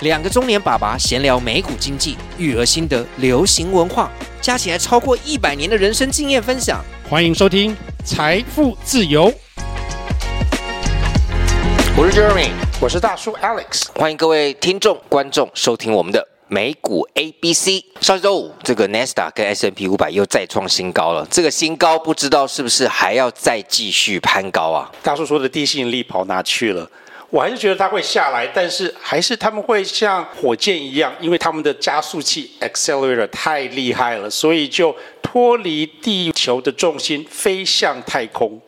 两个中年爸爸闲聊美股经济、育儿心得、流行文化，加起来超过一百年的人生经验分享。欢迎收听《财富自由》。我是 Jeremy，我是大叔 Alex。欢迎各位听众、观众收听我们的美股 ABC。上周五，这个 Nasdaq 跟 S&P 五百又再创新高了。这个新高不知道是不是还要再继续攀高啊？大叔说的地吸引力跑哪去了？我还是觉得它会下来，但是还是他们会像火箭一样，因为他们的加速器 accelerator 太厉害了，所以就脱离地球的重心，飞向太空。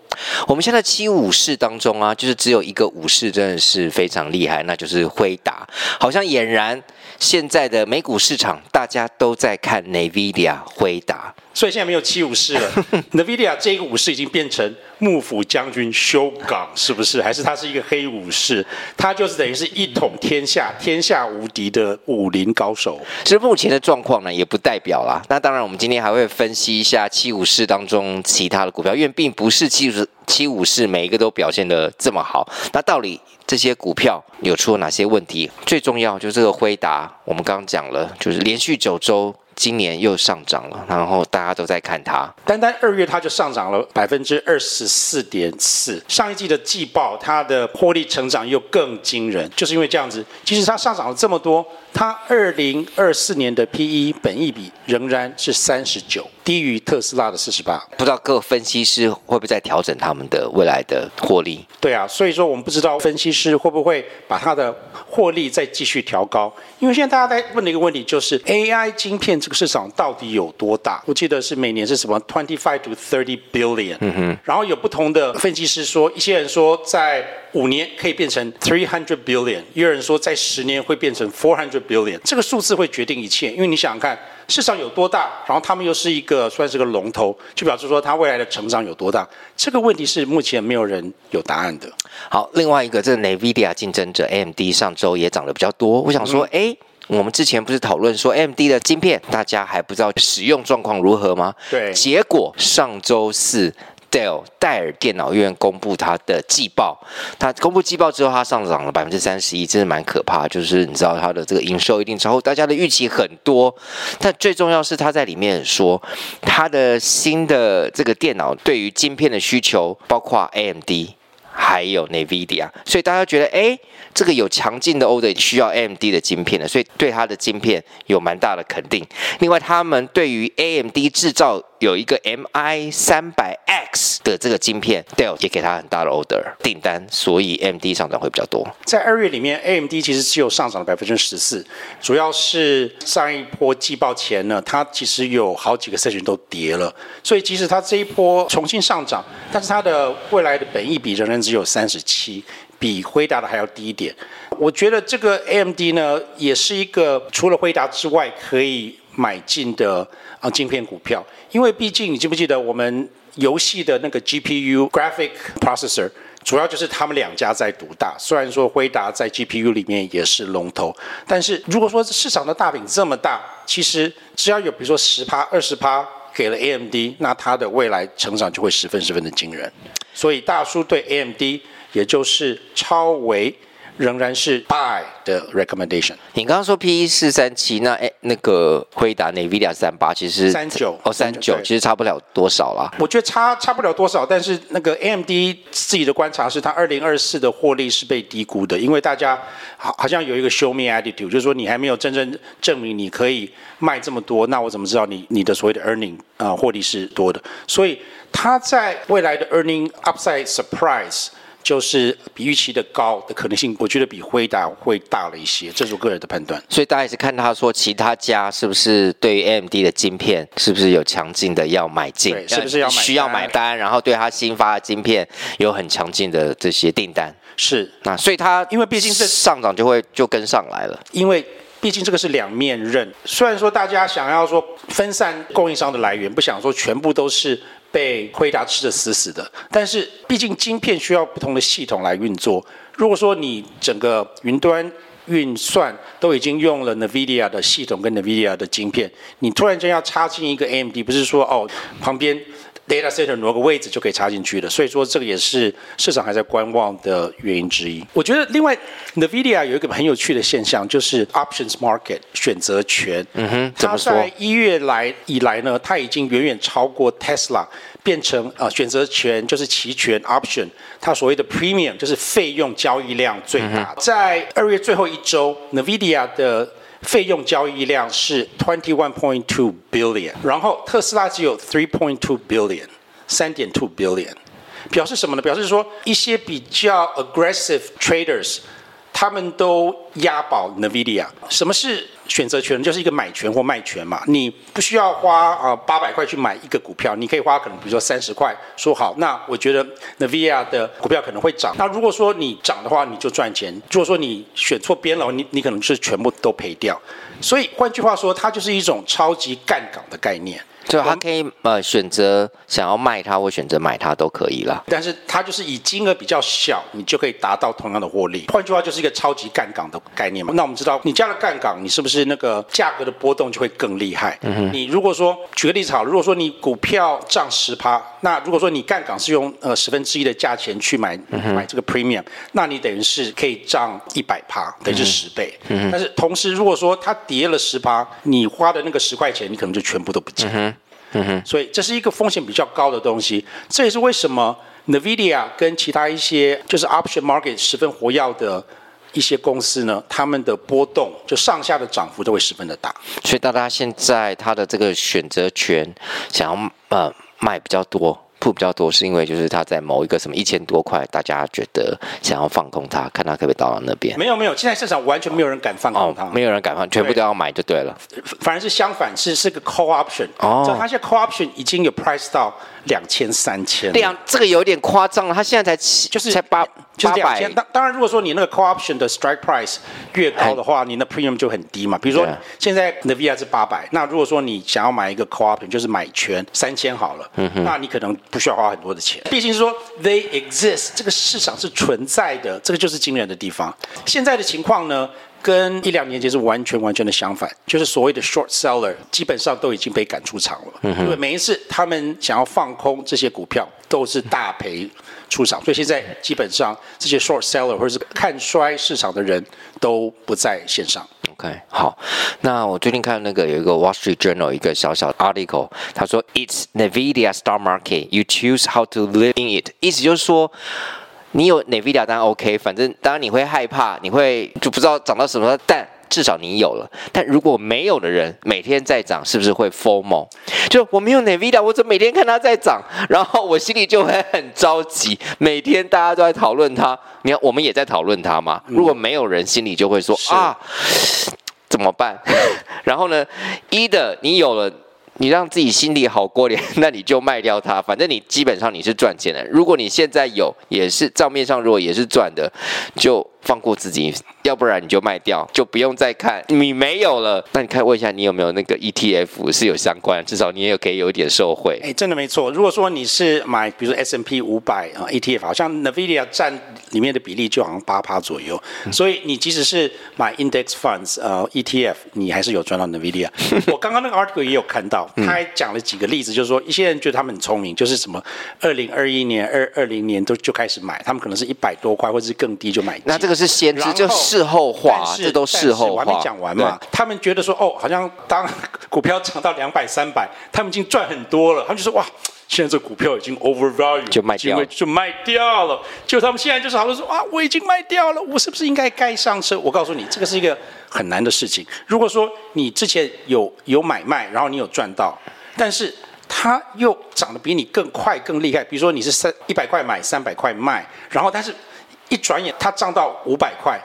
我们现在七武士当中啊，就是只有一个武士真的是非常厉害，那就是辉达，好像俨然。现在的美股市场，大家都在看 NVIDIA 辉达，所以现在没有七武士了。NVIDIA 这个武士已经变成幕府将军修港，是不是？还是他是一个黑武士？他就是等于是一统天下、天下无敌的武林高手。其实目前的状况呢，也不代表啦。那当然，我们今天还会分析一下七武士当中其他的股票，因为并不是七武士七武士每一个都表现的这么好。那到底这些股票有出了哪些问题？最重要就是这个辉达，我们刚刚讲了，就是连续九周。今年又上涨了，然后大家都在看它。单单二月它就上涨了百分之二十四点四。上一季的季报，它的获利成长又更惊人，就是因为这样子。即使它上涨了这么多，它二零二四年的 PE 本益比仍然是三十九，低于特斯拉的四十八。不知道各分析师会不会在调整他们的未来的获利？对啊，所以说我们不知道分析师会不会把它的获利再继续调高。因为现在大家在问的一个问题就是 AI 晶片。这个市场到底有多大？我记得是每年是什么 twenty five to thirty billion。嗯哼。然后有不同的分析师说，一些人说在五年可以变成 three hundred billion，也有人说在十年会变成 four hundred billion。这个数字会决定一切，因为你想想看市场有多大，然后他们又是一个算是个龙头，就表示说它未来的成长有多大。这个问题是目前没有人有答案的。好，另外一个这个 NVIDIA 竞争者 AMD 上周也涨得比较多，我想说，哎、嗯。我们之前不是讨论说 AMD 的晶片，大家还不知道使用状况如何吗？对。结果上周四，Dell 戴尔电脑院公布它的季报，它公布季报之后，它上涨了百分之三十一，真的蛮可怕。就是你知道它的这个营收一定超乎大家的预期很多，但最重要是它在里面说，它的新的这个电脑对于晶片的需求，包括 AMD。还有 NVIDIA，所以大家觉得，哎，这个有强劲的 order 需要 AMD 的晶片的，所以对它的晶片有蛮大的肯定。另外，他们对于 AMD 制造有一个 MI 三百 X 的这个晶片，Dell 也给他很大的 order 订单，所以 AMD 上涨会比较多。在二月里面，AMD 其实只有上涨了百分之十四，主要是上一波季报前呢，它其实有好几个 section 都跌了，所以即使它这一波重新上涨，但是它的未来的本益比仍然只有三十七，比辉达的还要低一点。我觉得这个 AMD 呢，也是一个除了辉达之外可以买进的啊晶片股票。因为毕竟，你记不记得我们游戏的那个 GPU graphic processor，主要就是他们两家在独大。虽然说辉达在 GPU 里面也是龙头，但是如果说市场的大饼这么大，其实只要有比如说十趴、二十趴给了 AMD，那它的未来成长就会十分十分的惊人。所以大叔对 AMD，也就是超维。仍然是 buy 的 recommendation。你刚刚说 P E 四三七，那哎，那个辉达 NVIDIA 三八，其实三九哦三九，其实差不了多少啦。我觉得差差不了多少，但是那个 AMD 自己的观察是，它二零二四的获利是被低估的，因为大家好好像有一个 show me attitude，就是说你还没有真正证明你可以卖这么多，那我怎么知道你你的所谓的 earning 啊、呃、获利是多的？所以它在未来的 earning upside surprise。就是比预期的高的可能性，我觉得比辉达会大了一些，这是我个人的判断。所以大家也是看他说，其他家是不是对于 AMD 的晶片是不是有强劲的要买进，是不是要需要买单，然后对他新发的晶片有很强劲的这些订单。是，那所以它因为毕竟是上涨就会就跟上来了，因为毕竟这个是两面刃。虽然说大家想要说分散供应商的来源，不想说全部都是被辉达吃的死死的，但是毕竟晶片需要不同的系统来运作。如果说你整个云端运算都已经用了 NVIDIA 的系统跟 NVIDIA 的晶片，你突然间要插进一个 AMD，不是说哦旁边。Data center 挪个位置就可以插进去了，所以说这个也是市场还在观望的原因之一。我觉得另外 NVIDIA 有一个很有趣的现象，就是 options market 选择权。嗯哼，怎么说？一月来以来呢，它已经远远超过 Tesla，变成呃选择权就是期权 option，它所谓的 premium 就是费用交易量最大。嗯、在二月最后一周，NVIDIA 的费用交易量是 twenty one point two billion，然后特斯拉只有 three point two billion，三点 two billion，表示什么呢？表示说一些比较 aggressive traders。他们都押宝 NVIDIA，什么是选择权？就是一个买权或卖权嘛。你不需要花啊八百块去买一个股票，你可以花可能比如说三十块，说好，那我觉得 NVIDIA 的股票可能会涨。那如果说你涨的话，你就赚钱；如果说你选错边了，你你可能是全部都赔掉。所以换句话说，它就是一种超级杠杆的概念。就他可以呃选择想要卖它或选择买它都可以啦，但是它就是以金额比较小，你就可以达到同样的获利。换句话就是一个超级杠杆的概念嘛。那我们知道你加了杠杆，你是不是那个价格的波动就会更厉害？嗯哼。你如果说举个例子好，如果说你股票涨十趴，那如果说你杠杆是用呃十分之一的价钱去买买这个 premium，那你等于是可以涨一百趴，等于是十倍。嗯哼。但是同时如果说它跌了十趴，你花的那个十块钱，你可能就全部都不见。嗯嗯哼，所以这是一个风险比较高的东西，这也是为什么 NVIDIA 跟其他一些就是 option market 十分活跃的一些公司呢，他们的波动就上下的涨幅都会十分的大。所以大家现在他的这个选择权想要呃卖比较多。铺比较多，是因为就是他在某一个什么一千多块，大家觉得想要放空它，看它可不可以到到那边。没有没有，现在市场完全没有人敢放空它，哦，没有人敢放，全部都要买就对了。反而是相反，是是个 call option。哦，它现在 call option 已经有 price 到。两千三千，两这个有点夸张了。他现在才七，就是才八就是八千。当当然，如果说你那个 call option 的 strike price 越高的话，你的 premium 就很低嘛。比如说现在 NVIDIA 是八百，那如果说你想要买一个 call option，就是买权三千好了，嗯哼，那你可能不需要花很多的钱。毕竟是说 they exist，这个市场是存在的，这个就是惊人的地方。现在的情况呢？跟一两年前是完全完全的相反，就是所谓的 short seller 基本上都已经被赶出场了。因为每一次他们想要放空这些股票，都是大赔出场，所以现在基本上这些 short seller 或者是看衰市场的人都不在线上。OK，好，那我最近看那个有一个 Wall Street Journal 一个小小的 article，他说 It's NVIDIA stock market, you choose how to live in it，意思就是说。你有 NVIDIA 当然 OK，反正当然你会害怕，你会就不知道涨到什么，但至少你有了。但如果没有的人每天在涨，是不是会 FOMO？就我没有 NVIDIA，我怎么每天看它在涨，然后我心里就会很着急。每天大家都在讨论它，你看我们也在讨论它嘛。如果没有人，心里就会说啊，怎么办？然后呢，一的你有了。你让自己心里好过点，那你就卖掉它，反正你基本上你是赚钱的。如果你现在有，也是账面上如果也是赚的，就。放过自己，要不然你就卖掉，就不用再看。你没有了，那你看问一下，你有没有那个 ETF 是有相关，至少你也有可以有一点受惠。哎，真的没错。如果说你是买，比如说 S&P 五百啊 ETF，好像 NVIDIA 占里面的比例就好像八趴左右。嗯、所以你即使是买 Index Funds 呃 ETF，你还是有赚到 NVIDIA。我刚刚那个 article 也有看到，他还讲了几个例子，就是说一些人觉得他们很聪明，就是什么二零二一年、二二零年都就开始买，他们可能是一百多块或者是更低就买。那这个。是先知，就事后话，这都事后话。我还没讲完嘛。他们觉得说，哦，好像当股票涨到两百、三百，他们已经赚很多了。他们就说，哇，现在这股票已经 overvalue，就卖掉，就卖掉了。就他们现在就是好像说，啊，我已经卖掉了，我是不是应该该上车？我告诉你，这个是一个很难的事情。如果说你之前有有买卖，然后你有赚到，但是。它又涨得比你更快、更厉害。比如说你是三一百块买，三百块卖，然后但是一转眼它涨到五百块，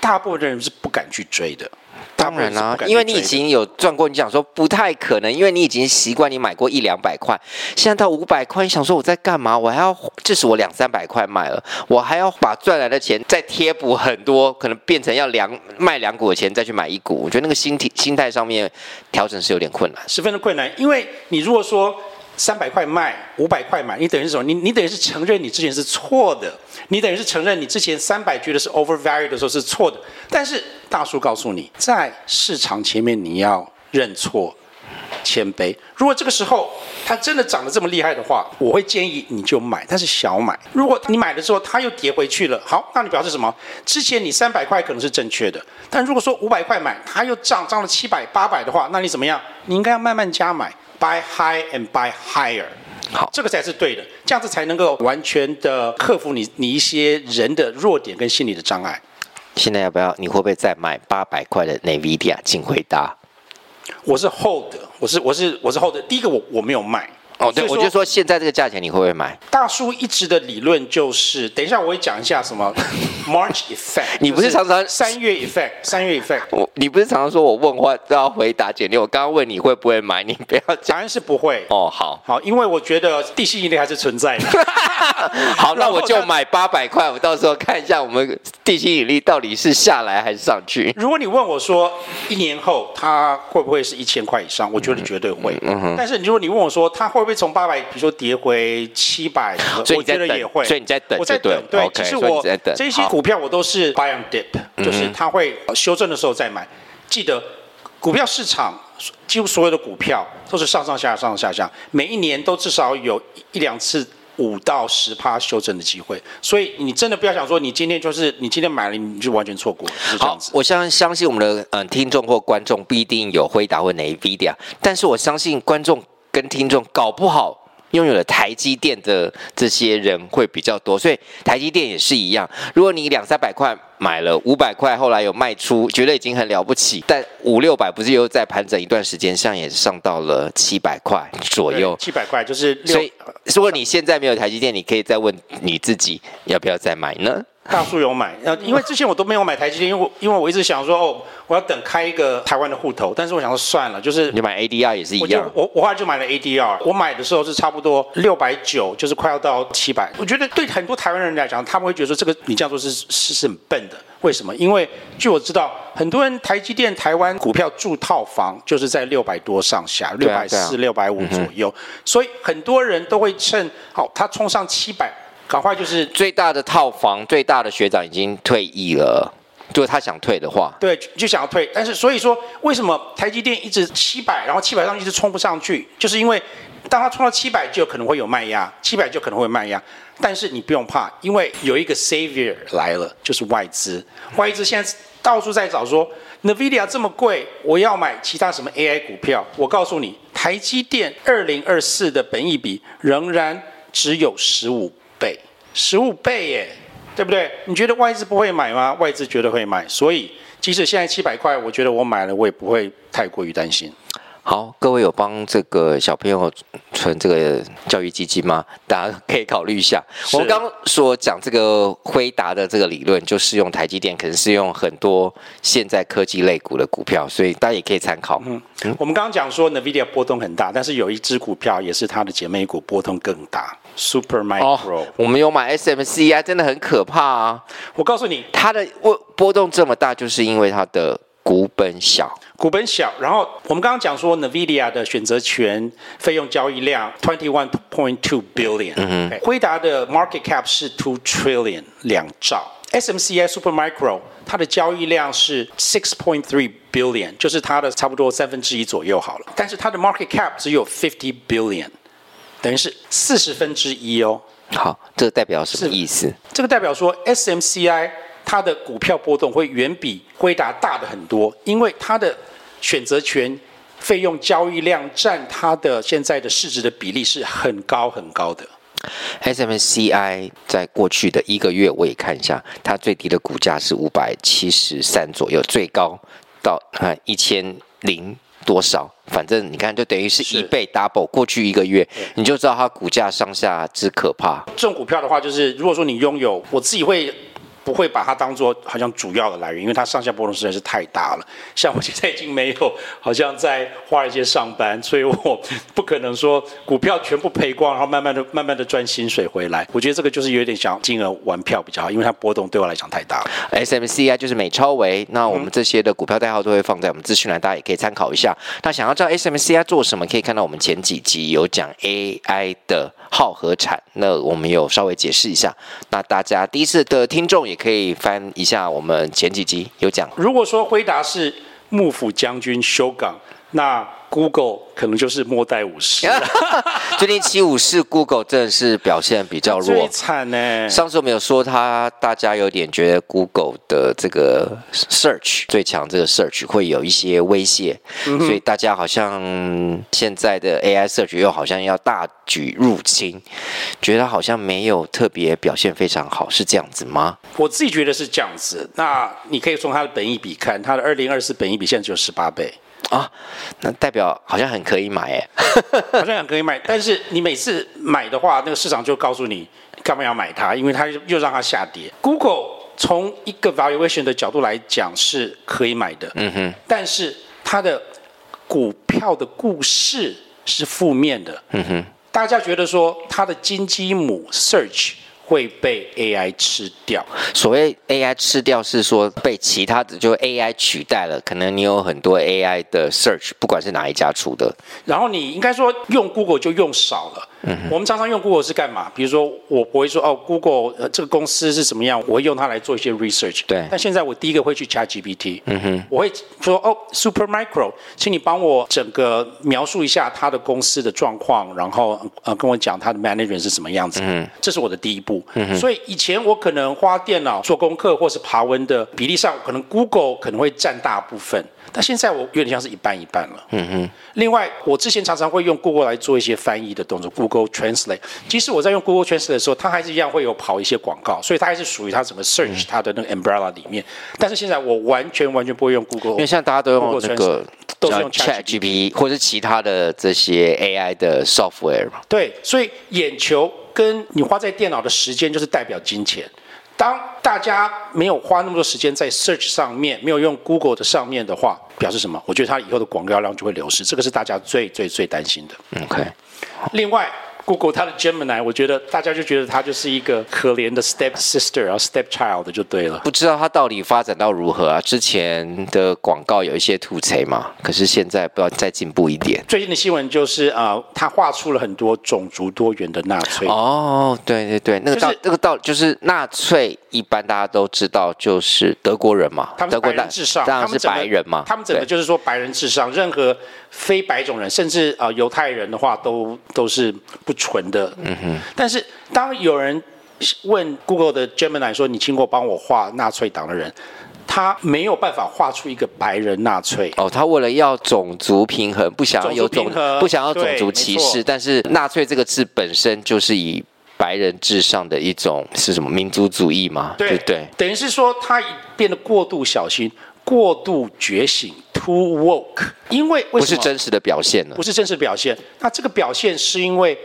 大部分的人是不敢去追的。当然啦、啊，因为你已经有赚过，你想说不太可能，因为你已经习惯你买过一两百块，现在到五百块，你想说我在干嘛？我还要，这是我两三百块买了，我还要把赚来的钱再贴补很多，可能变成要两卖两股的钱再去买一股，我觉得那个心体心态上面调整是有点困难，十分的困难，因为你如果说。三百块卖，五百块买，你等于是什么？你你等于是承认你之前是错的，你等于是承认你之前三百觉得是 overvalued 的时候是错的。但是大叔告诉你，在市场前面你要认错、谦卑。如果这个时候它真的涨得这么厉害的话，我会建议你就买，但是小买。如果你买了之后它又跌回去了，好，那你表示什么？之前你三百块可能是正确的，但如果说五百块买，它又涨涨了七百、八百的话，那你怎么样？你应该要慢慢加买。Buy high and buy higher，好，这个才是对的，这样子才能够完全的克服你你一些人的弱点跟心理的障碍。现在要不要？你会不会再买八百块的 NVIDIA？请回答。我是 hold，我是我是我是 hold。第一个我我没有卖。哦，对，我就说现在这个价钱你会不会买？大叔一直的理论就是，等一下我会讲一下什么 March effect。你不是常常三月 effect？三月 effect？我你不是常常说我问话都要回答简练？我刚刚问你会不会买，你不要讲。答案是不会。哦，好，好，因为我觉得地心引力还是存在的。好，那我就买八百块，我到时候看一下我们地心引力到底是下来还是上去。如果你问我说一年后它会不会是一千块以上，我觉得绝对会。嗯哼。但是如果你问我说它会不会从八百，比如说跌回七百，所以我觉得也会。所以你在等，我在等。对，okay, 其实我这些股票我都是 buy on dip，就是它会修正的时候再买。记得股票市场几乎所有的股票都是上上下上上下下，每一年都至少有一两次五到十趴修正的机会。所以你真的不要想说你今天就是你今天买了你就完全错过，是这样子。我相相信我们的嗯听众或观众不一定有辉达或 NVIDIA，但是我相信观众。跟听众搞不好拥有了台积电的这些人会比较多，所以台积电也是一样。如果你两三百块买了五百块，后来有卖出，觉得已经很了不起，但五六百不是又在盘整一段时间，像也上到了七百块左右。七百块就是，所以如果你现在没有台积电，你可以再问你自己要不要再买呢？大叔有买，呃，因为之前我都没有买台积电，因为我因为我一直想说，哦，我要等开一个台湾的户头，但是我想说算了，就是你买 ADR 也是一样，我我后来就买了 ADR，我买的时候是差不多六百九，就是快要到七百，我觉得对很多台湾人来讲，他们会觉得说这个你这样做是是是很笨的，为什么？因为据我知道，很多人台积电台湾股票住套房就是在六百多上下，六百四、六百五左右，所以很多人都会趁好它冲上七百。赶快就是最大的套房，最大的学长已经退役了。如果他想退的话，对，就想要退。但是所以说，为什么台积电一直七百，然后七百上一直冲不上去？就是因为当他冲到七百，就可能会有卖压，七百就可能会卖压。但是你不用怕，因为有一个 savior 来了，就是外资。外资现在到处在找说，NVIDIA 这么贵，我要买其他什么 AI 股票。我告诉你，台积电二零二四的本益比仍然只有十五。倍十五倍耶，对不对？你觉得外资不会买吗？外资绝对会买，所以即使现在七百块，我觉得我买了，我也不会太过于担心。好，各位有帮这个小朋友存这个教育基金吗？大家可以考虑一下。我们刚刚所讲这个辉达的这个理论，就适用台积电，可能是用很多现在科技类股的股票，所以大家也可以参考。嗯，我们刚刚讲说 NVIDIA 波动很大，但是有一只股票也是它的姐妹股，波动更大。Super Micro，、哦、我们有买 SMC 啊，真的很可怕啊！我告诉你，它的波波动这么大，就是因为它的股本小。股本小，然后我们刚刚讲说，NVIDIA 的选择权费用交易量 twenty one point two billion，嗯哼，辉达的 market cap 是 two trillion 两兆，SMCI Super Micro 它的交易量是 six point three billion，就是它的差不多三分之一左右好了，但是它的 market cap 只有 fifty billion，等于是四十分之一哦。好，这个代表什么意思？这个代表说 SMCI 它的股票波动会远比辉达大的很多，因为它的选择权费用交易量占它的现在的市值的比例是很高很高的。SMCI 在过去的一个月，我也看一下，它最低的股价是五百七十三左右，最高到啊一千零多少，反正你看，就等于是一倍 double。过去一个月，你就知道它股价上下之可怕。这种股票的话，就是如果说你拥有，我自己会。不会把它当做好像主要的来源，因为它上下波动实在是太大了。像我现在已经没有好像在华尔街上班，所以我不可能说股票全部赔光，然后慢慢的、慢慢的赚薪水回来。我觉得这个就是有点想金额玩票比较好，因为它波动对我来讲太大了。SMCI 就是美超维，那我们这些的股票代号都会放在我们资讯栏，大家也可以参考一下。那想要知道 SMCI 做什么，可以看到我们前几集有讲 AI 的。耗和产，那我们有稍微解释一下。那大家第一次的听众也可以翻一下我们前几集有讲。如果说回答是幕府将军修港，那 Google 可能就是末代武士。最近七武士 Google 真的是表现比较弱，最惨呢。上次我们有说他，大家有点觉得 Google 的这个 Search 最强，这个 Search 会有一些威胁，嗯、所以大家好像现在的 AI Search 又好像要大举入侵，觉得好像没有特别表现非常好，是这样子吗？我自己觉得是这样子。那你可以从它的本益比看，它的二零二四本益比现在只有十八倍。啊，那代表好像很可以买哎，好像很可以买，但是你每次买的话，那个市场就告诉你干嘛要买它，因为它又让它下跌。Google 从一个 valuation 的角度来讲是可以买的，嗯哼，但是它的股票的故事是负面的，嗯哼，大家觉得说它的金鸡母 Search。会被 AI 吃掉。所谓 AI 吃掉，是说被其他的就 AI 取代了。可能你有很多 AI 的 search，不管是哪一家出的。然后你应该说用 Google 就用少了。嗯、我们常常用 Google 是干嘛？比如说，我不会说哦，Google、呃、这个公司是什么样，我会用它来做一些 research。对。但现在我第一个会去 ChatGPT。嗯哼。我会说哦，Supermicro，请你帮我整个描述一下它的公司的状况，然后呃跟我讲它的 management 是什么样子。嗯。这是我的第一步。所以以前我可能花电脑做功课或是爬文的比例上，可能 Google 可能会占大部分。但现在我有点像是一半一半了。嗯哼。另外，我之前常常会用 Google 来做一些翻译的动作，Google Translate。即使我在用 Google Translate 的时候，它还是一样会有跑一些广告，所以它还是属于它整个 search 它的那个 umbrella 里面。但是现在我完全完全不会用 Google，因为现在大家都用那个都是用 ChatGPT 或者是其他的这些 AI 的 software 嘛。对，所以眼球跟你花在电脑的时间就是代表金钱。当大家没有花那么多时间在 search 上面，没有用 Google 的上面的话，表示什么？我觉得它以后的广告量就会流失，这个是大家最最最担心的。OK，另外。Google 它的 Gemini，我觉得大家就觉得它就是一个可怜的 step sister 啊，step child 就对了。不知道它到底发展到如何啊？之前的广告有一些吐槽嘛，可是现在不知道再进步一点。最近的新闻就是啊，他、呃、画出了很多种族多元的纳粹。哦，对对对，那个道、就是、那个道就是纳粹，一般大家都知道就是德国人嘛，他们是白人至上，当然是白人嘛，他们整个就是说白人至上，任何非白种人，甚至啊、呃、犹太人的话，都都是不。纯的，嗯哼。但是当有人问 Google 的 Gemini 说：“你请我帮我画纳粹党的人，他没有办法画出一个白人纳粹。”哦，他为了要种族平衡，不想要有种，种不想要种族歧视。但是纳粹这个字本身就是以白人至上的一种是什么民族主义嘛？对对，对，等于是说他变得过度小心、过度觉醒，too woke。因为，为不是真实的表现呢？不是真实的表现。那这个表现是因为。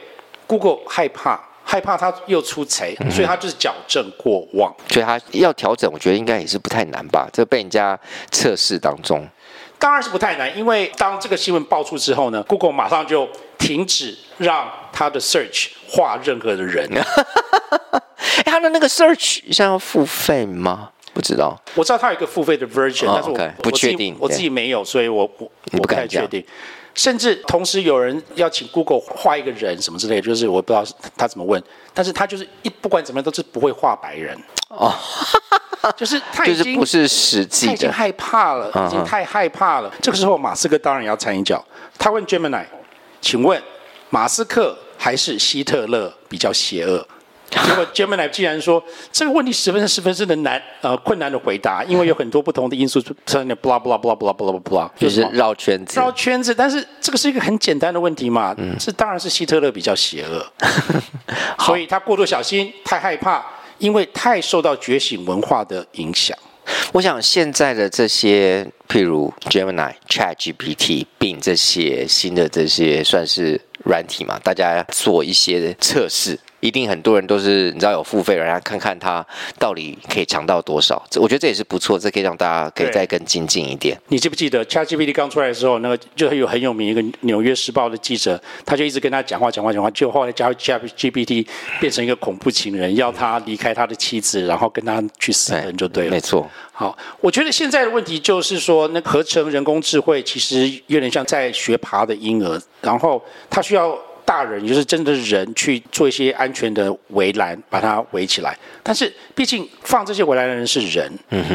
Google 害怕，害怕他又出错，嗯，所以他就是矫正过往，所以他要调整，我觉得应该也是不太难吧？这被人家测试当中，当然是不太难，因为当这个新闻爆出之后呢，Google 马上就停止让他的 Search 画任何的人。哎，他的那个 Search 现在要付费吗？不知道，我知道他有一个付费的 version，哦，但是我 okay, 不确定我，我自己没有，所以我我我不太确定。甚至同时有人要请 Google 画一个人什么之类的，就是我不知道他怎么问，但是他就是一不管怎么样都是不会画白人哦，就是他已经、就是、不是实际的，他已经害怕了，已经太害怕了。这个时候马斯克当然要掺一脚，他问 Gemini，请问马斯克还是希特勒比较邪恶？结果 Gemini 竟然说这个问题十分十分的难，呃，困难的回答，因为有很多不同的因素，在那 blah blah blah blah blah blah，就是绕圈子，绕圈子。但是这个是一个很简单的问题嘛，嗯，这当然是希特勒比较邪恶，所以他过度小心，太害怕，因为太受到觉醒文化的影响。我想现在的这些，譬如 Gemini、ChatGPT、Bing 这些新的这些，算是软体嘛？大家做一些测试。一定很多人都是你知道有付费，让大家看看他到底可以强到多少。这我觉得这也是不错，这可以让大家可以再更精进一点。你记不记得 ChatGPT 刚出来的时候，那个就有很有名一个《纽约时报》的记者，他就一直跟他讲话讲话讲话，就后来加 ChatGPT 变成一个恐怖情人，要他离开他的妻子，然后跟他去死人就对了。没错。好，我觉得现在的问题就是说，那合成人工智慧其实有点像在学爬的婴儿，然后他需要。大人也就是真的人去做一些安全的围栏，把它围起来。但是毕竟放这些围栏的人是人，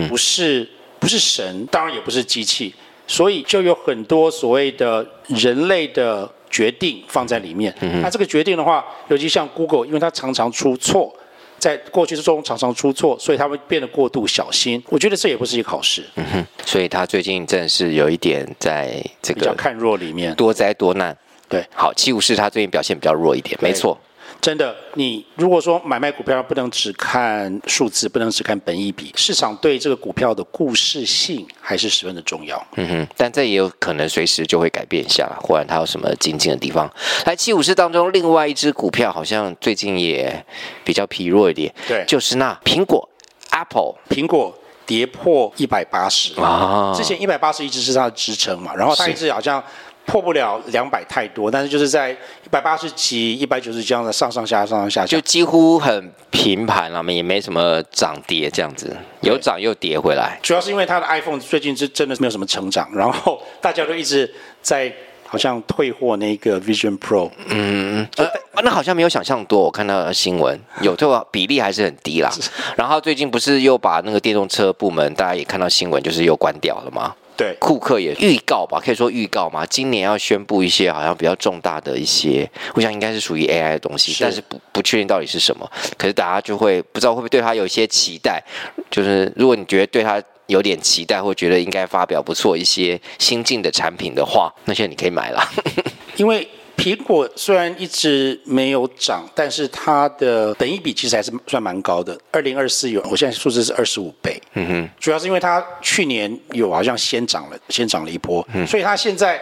不是不是神，当然也不是机器，所以就有很多所谓的人类的决定放在里面。嗯，那这个决定的话，尤其像 Google，因为它常常出错，在过去之中常常出错，所以它会变得过度小心。我觉得这也不是一个好事。嗯哼，所以他最近真的是有一点在这个比较看弱里面多灾多难。对，好，七五四它最近表现比较弱一点，没错，真的。你如果说买卖股票不能只看数字，不能只看本益比，市场对这个股票的故事性还是十分的重要。嗯哼，但这也有可能随时就会改变一下，忽然它有什么精进的地方。来，七五四当中另外一只股票好像最近也比较疲弱一点，对，就是那苹果 Apple，苹果跌破一百八十啊，之前一百八十一直是它的支撑嘛，然后它一直好像。破不了两百太多，但是就是在一百八十几、一百九十这样的上上下上上下下，就几乎很平盘了嘛，也没什么涨跌这样子，有涨又跌回来。主要是因为它的 iPhone 最近是真的没有什么成长，然后大家都一直在好像退货那个 Vision Pro。嗯，呃，那好像没有想象多，我看到新闻有退货比例还是很低啦。然后最近不是又把那个电动车部门，大家也看到新闻，就是又关掉了吗？对，库克也预告吧，可以说预告嘛。今年要宣布一些好像比较重大的一些，我想应该是属于 AI 的东西，是但是不不确定到底是什么。可是大家就会不知道会不会对他有一些期待，就是如果你觉得对他有点期待，或觉得应该发表不错一些新进的产品的话，那现在你可以买了，因为。苹果虽然一直没有涨，但是它的本益比其实还是算蛮高的。二零二四有，我现在数字是二十五倍。嗯哼，主要是因为它去年有好像先涨了，先涨了一波，嗯、所以它现在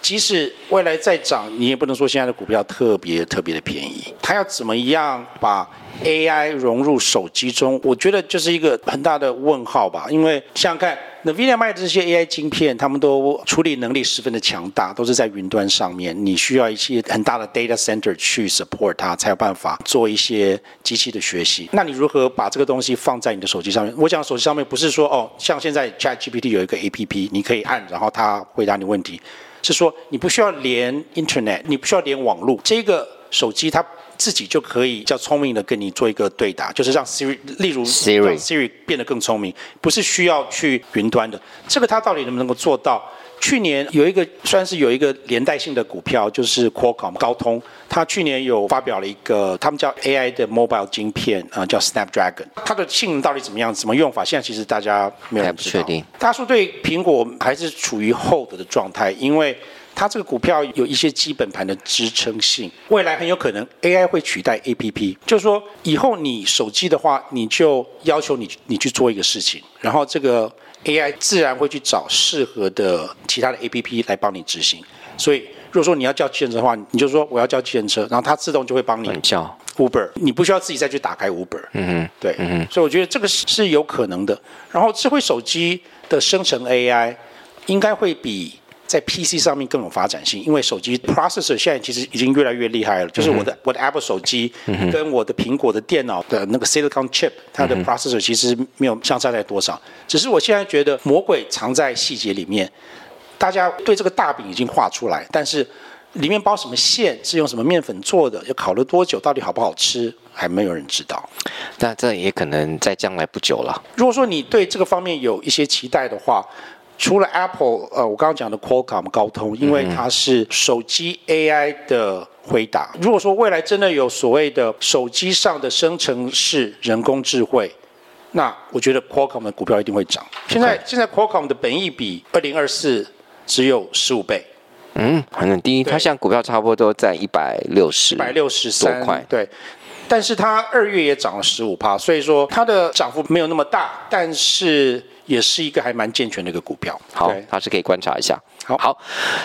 即使未来再涨，你也不能说现在的股票特别特别的便宜。它要怎么样把 AI 融入手机中？我觉得就是一个很大的问号吧。因为想想看。NVIDIA 卖的这些 AI 晶片，他们都处理能力十分的强大，都是在云端上面。你需要一些很大的 data center 去 support 它，才有办法做一些机器的学习。那你如何把这个东西放在你的手机上面？我讲手机上面不是说哦，像现在 ChatGPT 有一个 APP，你可以按，然后它回答你问题，是说你不需要连 Internet，你不需要连网络，这个手机它。自己就可以较聪明的跟你做一个对答，就是让 Siri，例如 Siri，让 Siri 变得更聪明，不是需要去云端的。这个它到底能不能够做到？去年有一个算是有一个连带性的股票，就是 Qualcomm 高通，它去年有发表了一个他们叫 AI 的 Mobile 晶片啊，叫 Snapdragon，它的性能到底怎么样？怎么用法？现在其实大家没有人知道。还不确定。大叔对苹果还是处于 hold 的状态，因为。它这个股票有一些基本盘的支撑性，未来很有可能 AI 会取代 APP，就是说以后你手机的话，你就要求你你去做一个事情，然后这个 AI 自然会去找适合的其他的 APP 来帮你执行。所以如果说你要叫计程车的话，你就说我要叫计程车，然后它自动就会帮你叫 Uber，你不需要自己再去打开 Uber。嗯哼，对，嗯哼，所以我觉得这个是是有可能的。然后智慧手机的生成 AI 应该会比。在 PC 上面更有发展性，因为手机 processor 现在其实已经越来越厉害了。就是我的我的 Apple 手机跟我的苹果的电脑的那个 Silicon Chip，它的 processor 其实没有相差在多少。只是我现在觉得魔鬼藏在细节里面，大家对这个大饼已经画出来，但是里面包什么馅，是用什么面粉做的，要烤了多久，到底好不好吃，还没有人知道。那这也可能在将来不久了。如果说你对这个方面有一些期待的话，除了 Apple，呃，我刚刚讲的 Qualcomm 高通，因为它是手机 AI 的回答。如果说未来真的有所谓的手机上的生成式人工智慧，那我觉得 Qualcomm 的股票一定会涨。现在现在 Qualcomm 的本益比二零二四只有十五倍，嗯，很低。它现在股票差不多都在一百六十，一百六十三块，对。但是它二月也涨了十五趴，所以说它的涨幅没有那么大，但是也是一个还蛮健全的一个股票。好，对它是可以观察一下。好，好，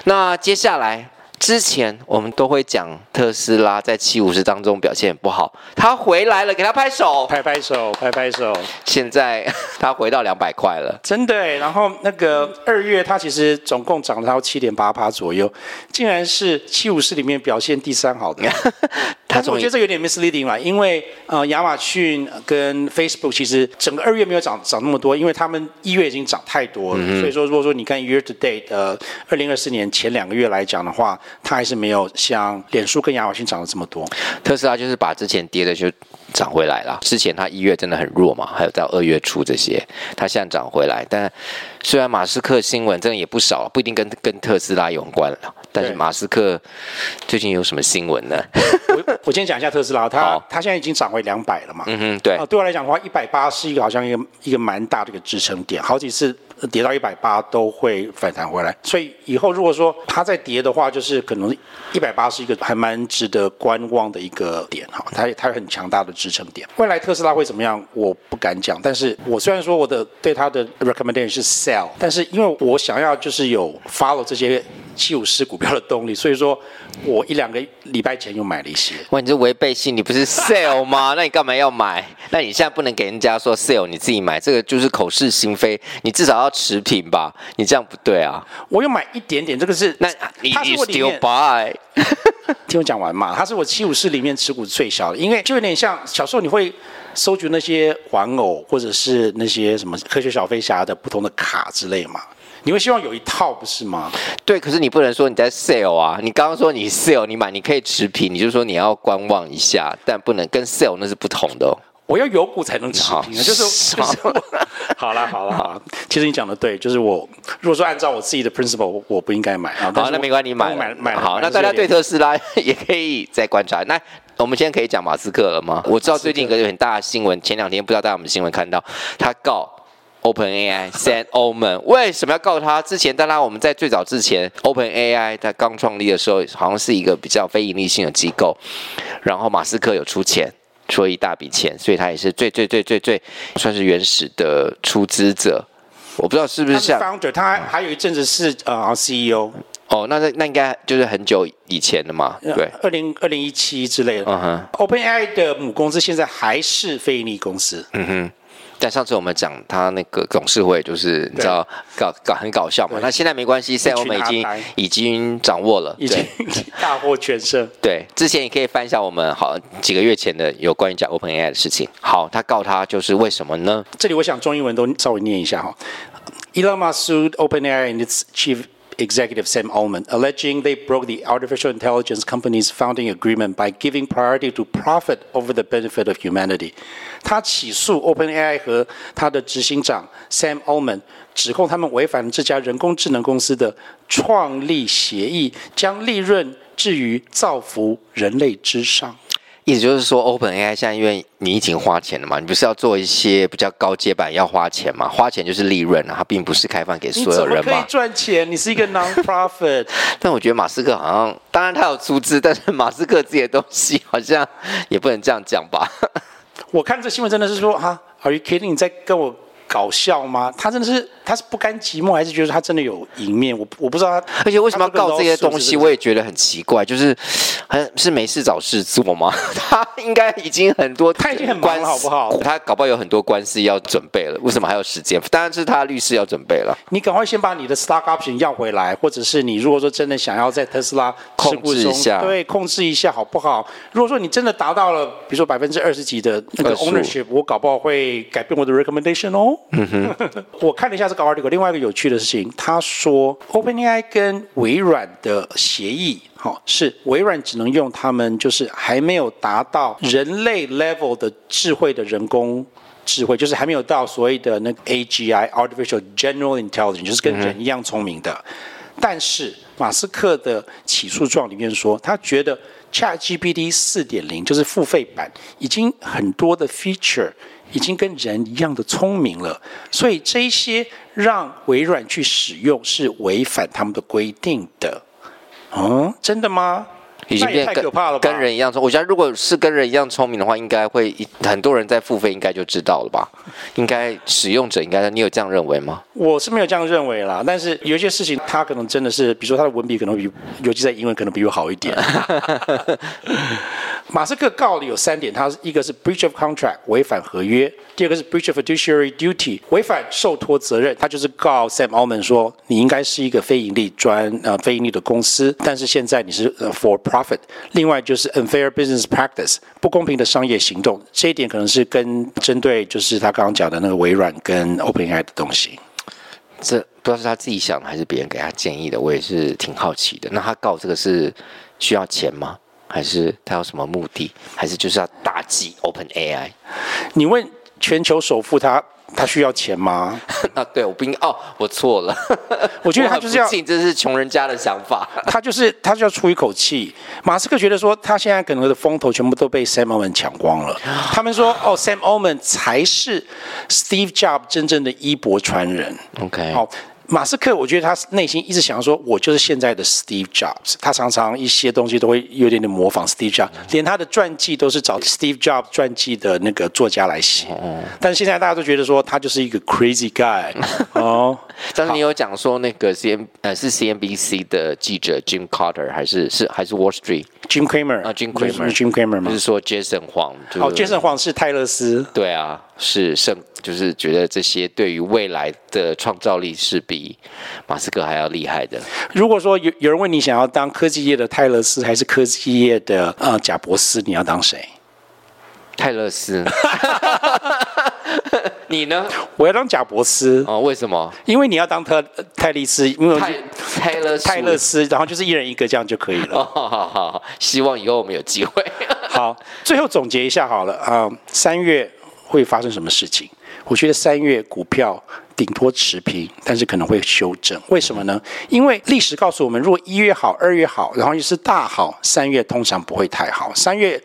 那接下来。之前我们都会讲特斯拉在七五十当中表现不好，他回来了，给他拍手，拍拍手，拍拍手。现在他回到两百块了，真的。然后那个二月，它其实总共涨了到七点八趴左右，竟然是七五十里面表现第三好的。但是我觉得这有点 misleading 嘛，因为呃，亚马逊跟 Facebook 其实整个二月没有涨涨那么多，因为他们一月已经涨太多了。嗯、所以说，如果说你看 year to date 呃，二零二四年前两个月来讲的话。它还是没有像脸书跟亚马逊涨了这么多。特斯拉就是把之前跌的就涨回来了。之前它一月真的很弱嘛，还有到二月初这些，它现在涨回来。但虽然马斯克新闻真的也不少，不一定跟跟特斯拉有关了。但是马斯克最近有什么新闻呢？我我先讲一下特斯拉，它它现在已经涨回两百了嘛。嗯哼，对。啊，对我来讲的话，一百八是一个好像一个一个蛮大的一个支撑点，好几次。跌到一百八都会反弹回来，所以以后如果说它再跌的话，就是可能一百八是一个还蛮值得观望的一个点哈，它它有很强大的支撑点。未来特斯拉会怎么样，我不敢讲，但是我虽然说我的对它的 recommendation 是 sell，但是因为我想要就是有 follow 这些。七五十股票的动力，所以说我一两个礼拜前又买了一些。哇，你这违背性，你不是 sell 吗？那你干嘛要买？那你现在不能给人家说 sell，你自己买，这个就是口是心非。你至少要持平吧？你这样不对啊。我有买一点点，这个是那它是我里面 buy。听我讲完嘛，它是我七五四里面持股最小的，因为就有点像小时候你会收集那些玩偶或者是那些什么科学小飞侠的不同的卡之类嘛。你会希望有一套不是吗？对，可是你不能说你在 sale 啊！你刚刚说你 sale，你买你可以持平，你就说你要观望一下，但不能跟 sale 那是不同的哦。我要有股才能持平啊！就是，就是 好了好了好了，其实你讲的对，就是我如果说按照我自己的 principle，我，我不应该买啊。好，那没关系，你买买买好。那大家对特斯拉 也可以再观察。那我们现在可以讲马斯克了吗？我知道最近一个很大的新闻，前两天不知道大家有没有新闻看到，他告。OpenAI Sam Altman 为什么要告他？之前，当然我们在最早之前，OpenAI 他刚创立的时候，好像是一个比较非盈利性的机构，然后马斯克有出钱，出了一大笔钱，所以他也是最最最最最算是原始的出资者。我不知道是不是像 founder，他还有一阵子是呃 CEO。哦，那那那应该就是很久以前的嘛，对，二零二零一七之类的。嗯哼，OpenAI 的母公司现在还是非盈利公司。嗯哼。但上次我们讲他那个董事会，就是你知道搞搞很搞笑嘛。那现在没关系，现在我们已经已经掌握了，已经 大获全胜。对，之前也可以翻一下我们好几个月前的有关于讲 OpenAI 的事情。好，他告他就是为什么呢？这里我想中英文都稍微念一下哈。Elon Musk sued OpenAI and its chief executive Sam Altman, alleging they broke the artificial intelligence company's founding agreement by giving priority to profit over the benefit of humanity. 他起诉 OpenAI 和他的执行长 Sam Altman，指控他们违反了这家人工智能公司的创立协议，将利润置于造福人类之上。 意思就是说，OpenAI 现在因为你已经花钱了嘛，你不是要做一些比较高阶版要花钱嘛？花钱就是利润啊，它并不是开放给所有人嘛。可以赚钱？你是一个 non-profit。但我觉得马斯克好像，当然他有出资，但是马斯克自己的东西好像也不能这样讲吧？我看这新闻真的是说，哈，Are you kidding？你在跟我？搞笑吗？他真的是，他是不甘寂寞，还是觉得他真的有赢面？我我不知道他，而且为什么要告这些东西，我也觉得很奇怪。就是，很是没事找事做吗？他应该已经很多，他已经很忙了，好不好？他搞不好有很多官司要准备了，为什么还有时间？当然是他律师要准备了。你赶快先把你的 stock option 要回来，或者是你如果说真的想要在特斯拉控制一下，对，控制一下好不好？如果说你真的达到了，比如说百分之二十几的那个 ownership，我搞不好会改变我的 recommendation 哦。嗯哼。我看了一下这个 article，另外一个有趣的事情，他说 OpenAI 跟微软的协议，好，是微软只能用他们就是还没有达到人类 level 的智慧的人工智慧，就是还没有到所谓的那个 AGI（Artificial General Intelligence），就是跟人一样聪明的。但是马斯克的起诉状里面说，他觉得 ChatGPT 四点零就是付费版，已经很多的 feature。已经跟人一样的聪明了，所以这些让微软去使用是违反他们的规定的。嗯，真的吗？已经变太可怕了吧？跟人一样聪，我觉得如果是跟人一样聪明的话，应该会很多人在付费，应该就知道了吧？应该使用者应该，你有这样认为吗？我是没有这样认为啦，但是有一些事情，他可能真的是，比如说他的文笔可能比，尤其在英文可能比我好一点。马斯克告的有三点，他一个是 breach of contract 违反合约，第二个是 breach of fiduciary duty 违反受托责任，他就是告 Sam Altman 说你应该是一个非盈利专呃非盈利的公司，但是现在你是 for profit。另外就是 unfair business practice 不公平的商业行动，这一点可能是跟针对就是他刚刚讲的那个微软跟 OpenAI 的东西。这不知道是他自己想的还是别人给他建议的，我也是挺好奇的。那他告这个是需要钱吗？还是他有什么目的？还是就是要打击 OpenAI？你问全球首富他，他他需要钱吗？那对我不应该哦，我错了。我觉得他就是要，这是穷人家的想法。他就是他就要出一口气。马斯克觉得说，他现在可能的风头全部都被 Sam Altman 抢光了。他们说，哦，Sam Altman 才是 Steve Jobs 真正的衣钵传人。OK，好。马斯克，我觉得他内心一直想说，我就是现在的 Steve Jobs。他常常一些东西都会有点点模仿 Steve Jobs，连他的传记都是找 Steve Jobs 传记的那个作家来写。但是现在大家都觉得说他就是一个 crazy guy。哦，但是你有讲说那个 C N 呃是 CNBC 的记者 Jim Carter 还是是还是 Wall Street Jim Cramer 啊 Jim Cramer Jim Cramer 吗？就是说 Jason Huang 哦 Jason Huang 是泰勒斯。对啊，是胜。就是觉得这些对于未来的创造力是比马斯克还要厉害的。如果说有有人问你想要当科技业的泰勒斯还是科技业的呃贾伯斯，你要当谁？泰勒斯。你呢？我要当贾伯斯。哦，为什么？因为你要当特泰利斯，因为泰泰勒泰勒斯，然后就是一人一个这样就可以了。哦，好好好，希望以后我们有机会。好，最后总结一下好了啊，呃，三月会发生什么事情？我觉得三月股票顶多持平，但是可能会修正。为什么呢？因为历史告诉我们，如果一月好，二月好，然后又是大好，三月通常不会太好。三月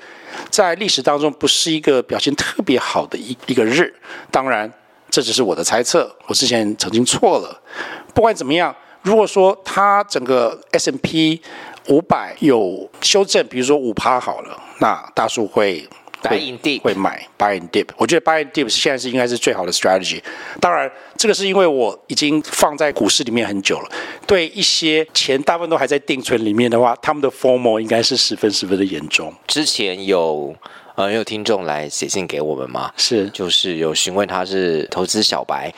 在历史当中不是一个表现特别好的一一个日。当然，这只是我的猜测，我之前曾经错了。不管怎么样，如果说它整个 S M P 五百有修正，比如说五趴好了，那大叔会。会会买 buy and dip，我觉得 buy and dip 现在是应该是最好的 strategy。当然，这个是因为我已经放在股市里面很久了，对一些钱大部分都还在定存里面的话，他们的 FOMO 应该是十分十分的严重。之前有呃有听众来写信给我们吗？是，就是有询问他是投资小白，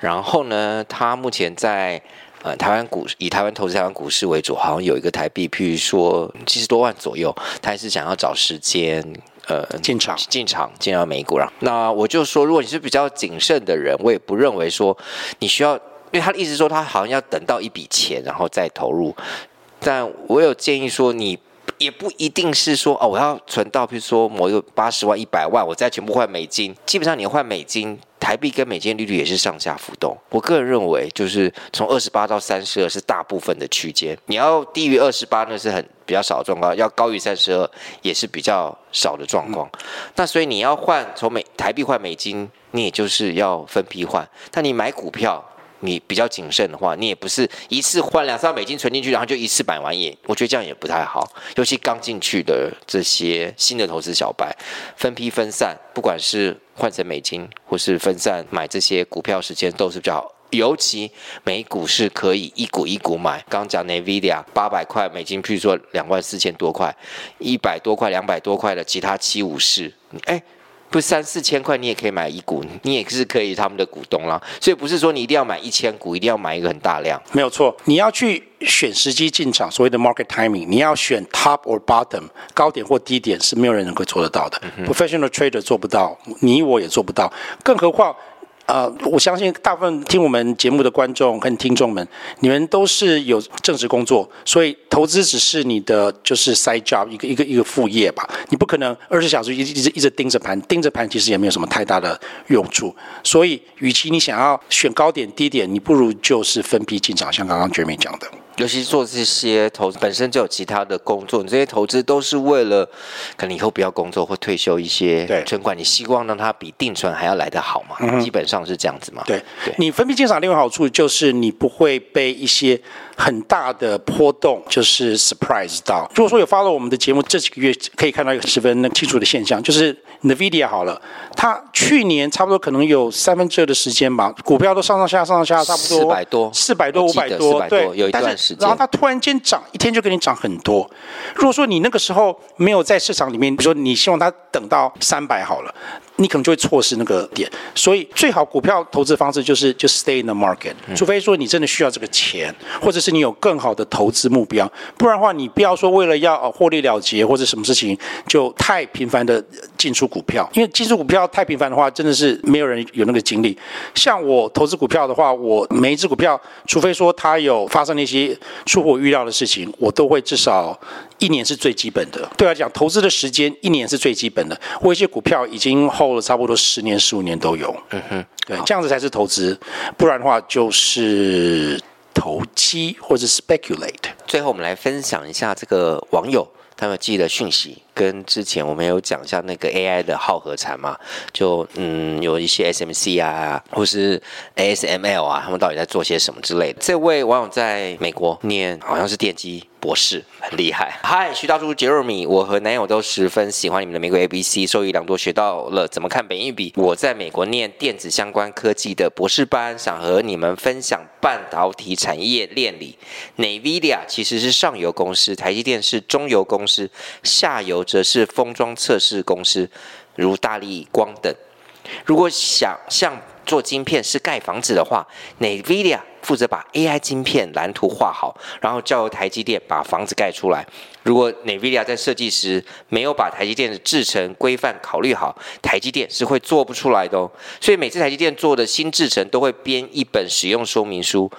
然后呢，他目前在呃台湾股以台湾投资台湾股市为主，好像有一个台币，譬如说七十多万左右，他还是想要找时间。呃，进场进场进到美股了。那我就说，如果你是比较谨慎的人，我也不认为说你需要，因为他的意思说他好像要等到一笔钱然后再投入。但我有建议说，你也不一定是说哦，我要存到比如说某一个八十万、一百万，我再全部换美金。基本上你换美金。台币跟美金利率也是上下浮动，我个人认为就是从二十八到三十二是大部分的区间，你要低于二十八那是很比较少的状况，要高于三十二也是比较少的状况。那所以你要换从美台币换美金，你也就是要分批换，但你买股票。你比较谨慎的话，你也不是一次换两三美金存进去，然后就一次买完也，我觉得这样也不太好。尤其刚进去的这些新的投资小白，分批分散，不管是换成美金或是分散买这些股票，时间都是比较好。尤其美股是可以一股一股买，刚讲 NVIDIA 八百块美金，譬如说两万四千多块，一百多块、两百多块的其他七武士，哎。不三四千块，你也可以买一股，你也是可以他们的股东啦。所以不是说你一定要买一千股，一定要买一个很大量。没有错，你要去选时机进场，所谓的 market timing，你要选 top or bottom，高点或低点是没有人能够做得到的。嗯、Professional trader 做不到，你我也做不到，更何况。呃，我相信大部分听我们节目的观众跟听众们，你们都是有正职工作，所以投资只是你的就是 side job 一个一个一个副业吧。你不可能二十小时一直一直一直盯着盘，盯着盘其实也没有什么太大的用处。所以，与其你想要选高点低点，你不如就是分批进场，像刚刚觉明讲的。尤其是做这些投资本身就有其他的工作，你这些投资都是为了可能以后不要工作或退休一些存款，你希望让它比定存还要来得好嘛？嗯、基本上是这样子嘛？对，对你分批进场另外好处就是你不会被一些很大的波动就是 surprise 到。如果说有 follow 我们的节目这几个月，可以看到一个十分清楚的现象，就是 NVIDIA 好了，它去年差不多可能有三分之二的时间吧，股票都上上下上上下差不多四百多，四百多五百多，对，有一段然后它突然间涨，一天就给你涨很多。如果说你那个时候没有在市场里面，比如说你希望它等到三百好了。你可能就会错失那个点，所以最好股票投资方式就是就 stay in the market，除非说你真的需要这个钱，或者是你有更好的投资目标，不然的话你不要说为了要呃获利了结或者什么事情就太频繁的进出股票，因为进出股票太频繁的话，真的是没有人有那个精力。像我投资股票的话，我每一只股票，除非说它有发生那些出乎我预料的事情，我都会至少一年是最基本的。对我来讲，投资的时间一年是最基本的。我一些股票已经后。了差不多十年、十五年都有，嗯哼，对，这样子才是投资，不然的话就是投机或者 speculate。最后，我们来分享一下这个网友他们寄的讯息。跟之前我们有讲一下那个 AI 的浩合产嘛，就嗯有一些 SMC 啊，或是 ASML 啊，他们到底在做些什么之类的。这位网友在美国念好像是电机博士，很厉害。嗨，徐大叔杰瑞米，我和男友都十分喜欢你们的美国 ABC，受益良多，学到了怎么看本益比。我在美国念电子相关科技的博士班，想和你们分享半导体产业链里，NVIDIA 其实是上游公司，台积电是中游公司，下游。则是封装测试公司，如大立光等。如果想像做晶片是盖房子的话，NVIDIA 负责把 AI 晶片蓝图画好，然后交由台积电把房子盖出来。如果 NVIDIA 在设计时没有把台积电的制程规范考虑好，台积电是会做不出来的哦。所以每次台积电做的新制程都会编一本使用说明书。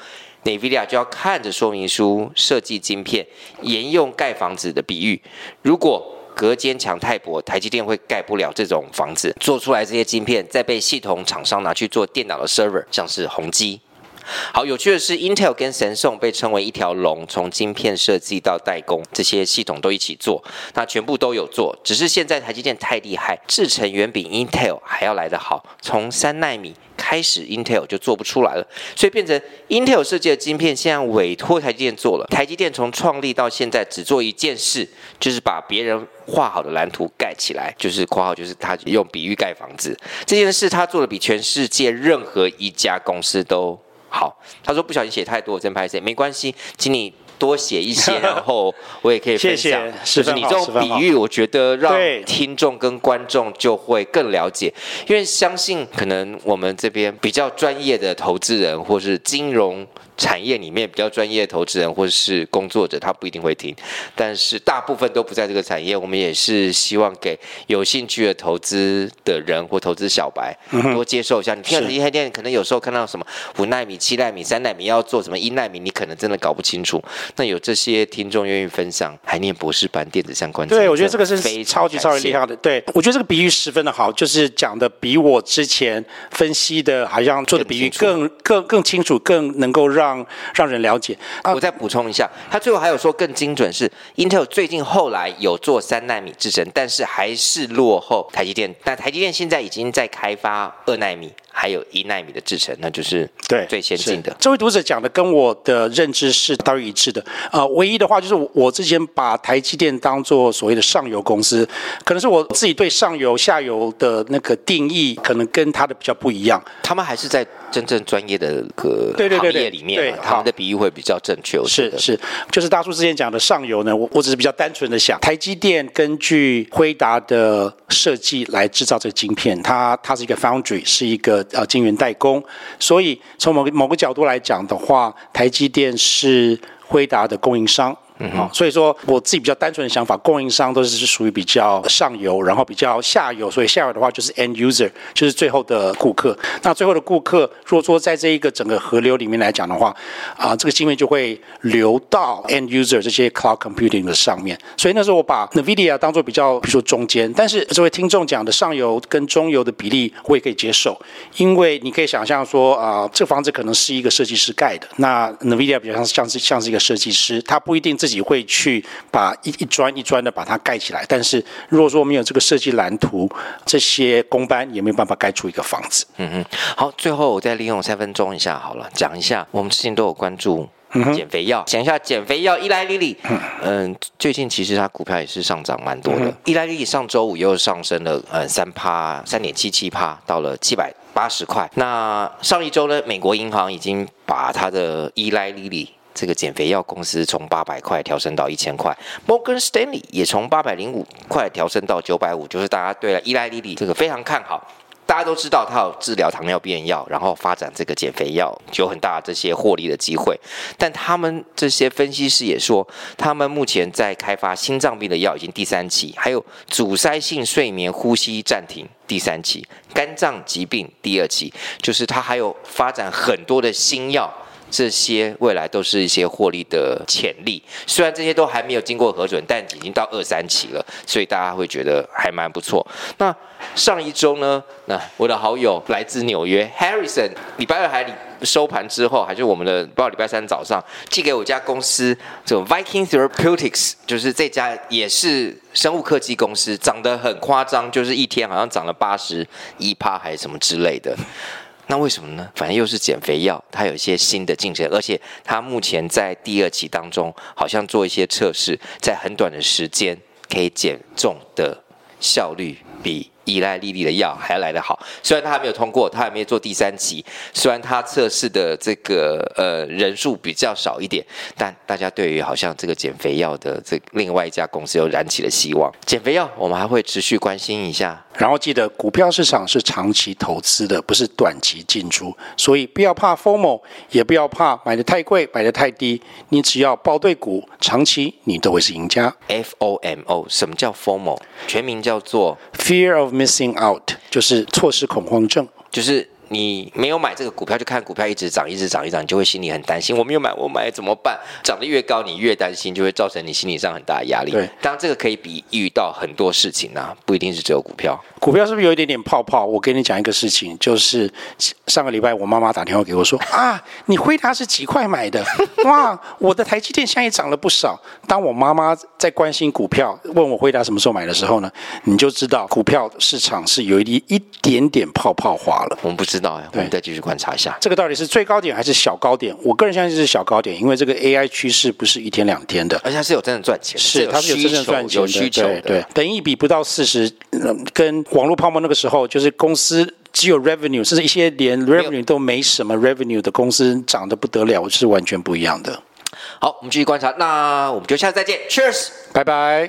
NVIDIA 就要看着说明书设计晶片，沿用盖房子的比喻。如果隔间墙太薄，台积电会盖不了这种房子。做出来这些晶片，再被系统厂商拿去做电脑的 server，像是宏基。好，有趣的是，Intel 跟神送被称为一条龙，从晶片设计到代工，这些系统都一起做，那全部都有做。只是现在台积电太厉害，制程远比 Intel 还要来得好。从三奈米开始，Intel 就做不出来了，所以变成 Intel 设计的晶片，现在委托台积电做了。台积电从创立到现在只做一件事，就是把别人画好的蓝图盖起来，就是括号，就是他用比喻盖房子这件事，他做的比全世界任何一家公司都。好，他说不小心写太多，真拍谁，没关系，请你多写一些，然后我也可以分享。谢谢，就是你这种比喻，我觉得让听众跟观众就会更了解，因为相信可能我们这边比较专业的投资人或是金融。产业里面比较专业的投资人或者是工作者，他不一定会听，但是大部分都不在这个产业。我们也是希望给有兴趣的投资的人或投资小白多接受一下。你听到这些店，可能有时候看到什么五纳米、七纳米、三纳米要做什么一纳米，你可能真的搞不清楚。那有这些听众愿意分享，还念博士班电子相关，对，我觉得这个是非超级超级厉害的。对，我觉得这个比喻十分的好，就是讲的比我之前分析的好像做的比喻更更更清楚，更能够让。让让人了解。我再补充一下，他最后还有说更精准是，Intel 最近后来有做三纳米制程，但是还是落后台积电。但台积电现在已经在开发二纳米。还有一纳米的制程，那就是对最先进的。这位读者讲的跟我的认知是大约一致的。呃，唯一的话就是我之前把台积电当做所谓的上游公司，可能是我自己对上游、下游的那个定义，可能跟他的比较不一样。他们还是在真正专业的个行业里面，他们的比喻会比较正确。是是，就是大叔之前讲的上游呢，我我只是比较单纯的想，台积电根据辉达的设计来制造这个晶片，它它是一个 foundry，是一个。啊，晶圆代工，所以从某个某个角度来讲的话，台积电是辉达的供应商，嗯好，所以说我自己比较单纯的想法，供应商都是属于比较上游，然后比较下游，所以下游的话就是 end user，就是最后的顾客。那最后的顾客，如果说在这一个整个河流里面来讲的话，啊，这个经费就会流到 end user 这些 cloud computing 的上面。所以那时候我把 NVIDIA 当做比较，比如说中间，但是这位听众讲的上游跟中游的比例，我也可以接受，因为你可以想象说啊，这个房子可能是一个设计师盖的，那 NVIDIA 比较像像是像是一个设计师，他不一定自己会去把一一砖一砖的把它盖起来，但是如果说没有这个设计蓝图，这些工班也没有办法盖出一个房子。嗯哼，好，最后我再利用三分钟一下好了，讲一下我们之前都有关注。减肥药，讲一下减肥药。伊莱莉莉，嗯，最近其实它股票也是上涨蛮多的。伊莱莉莉上周五又上升了，嗯，三趴，三点七七趴，到了七百八十块。那上一周呢，美国银行已经把它的伊莱莉莉这个减肥药公司从八百块调升到一千块。Morgan Stanley 也从八百零五块调升到九百五，就是大家对了伊莱莉莉这个非常看好。大家都知道，它有治疗糖尿病药，然后发展这个减肥药，有很大的这些获利的机会。但他们这些分析师也说，他们目前在开发心脏病的药已经第三期，还有阻塞性睡眠呼吸暂停第三期，肝脏疾病第二期，就是它还有发展很多的新药。这些未来都是一些获利的潜力，虽然这些都还没有经过核准，但已经到二三期了，所以大家会觉得还蛮不错。那上一周呢？那我的好友来自纽约，Harrison，礼拜二还收盘之后，还是我们的不知道礼拜三早上寄给我家公司，这个 Viking Therapeutics，就是这家也是生物科技公司，涨得很夸张，就是一天好像涨了八十一趴还是什么之类的。那为什么呢？反正又是减肥药，它有一些新的进程，而且它目前在第二期当中，好像做一些测试，在很短的时间可以减重的效率比依赖莉莉的药还要来得好。虽然它还没有通过，它还没有做第三期，虽然它测试的这个呃人数比较少一点，但大家对于好像这个减肥药的这另外一家公司又燃起了希望。减肥药我们还会持续关心一下。然后记得，股票市场是长期投资的，不是短期进出，所以不要怕 FOMO，也不要怕买的太贵、买的太低。你只要报对股，长期你都会是赢家。F O M O，什么叫 FOMO？全名叫做 Fear of Missing Out，就是错失恐慌症，就是。你没有买这个股票，就看股票一直涨，一直涨，一直涨，你就会心里很担心。我没有买，我买怎么办？涨得越高，你越担心，就会造成你心理上很大的压力。对，当然这个可以比喻到很多事情啊，不一定是只有股票。股票是不是有一点点泡泡？我跟你讲一个事情，就是上个礼拜我妈妈打电话给我说啊，你辉达是几块买的？哇，我的台积电现在也涨了不少。当我妈妈在关心股票，问我辉达什么时候买的时候呢，你就知道股票市场是有一一点点泡泡化了。我们不知道呀，我们再继续观察一下，这个到底是最高点还是小高点？我个人相信是小高点，因为这个 AI 趋势不是一天两天的，而且它是有真的赚钱，是它是有真正赚钱有需求的。对，等一比不到四十，跟网络泡沫那个时候，就是公司只有 revenue，甚至一些连 revenue 都没什么 revenue 的公司涨得不得了，是完全不一样的。好，我们继续观察，那我们就下次再见，Cheers，拜拜。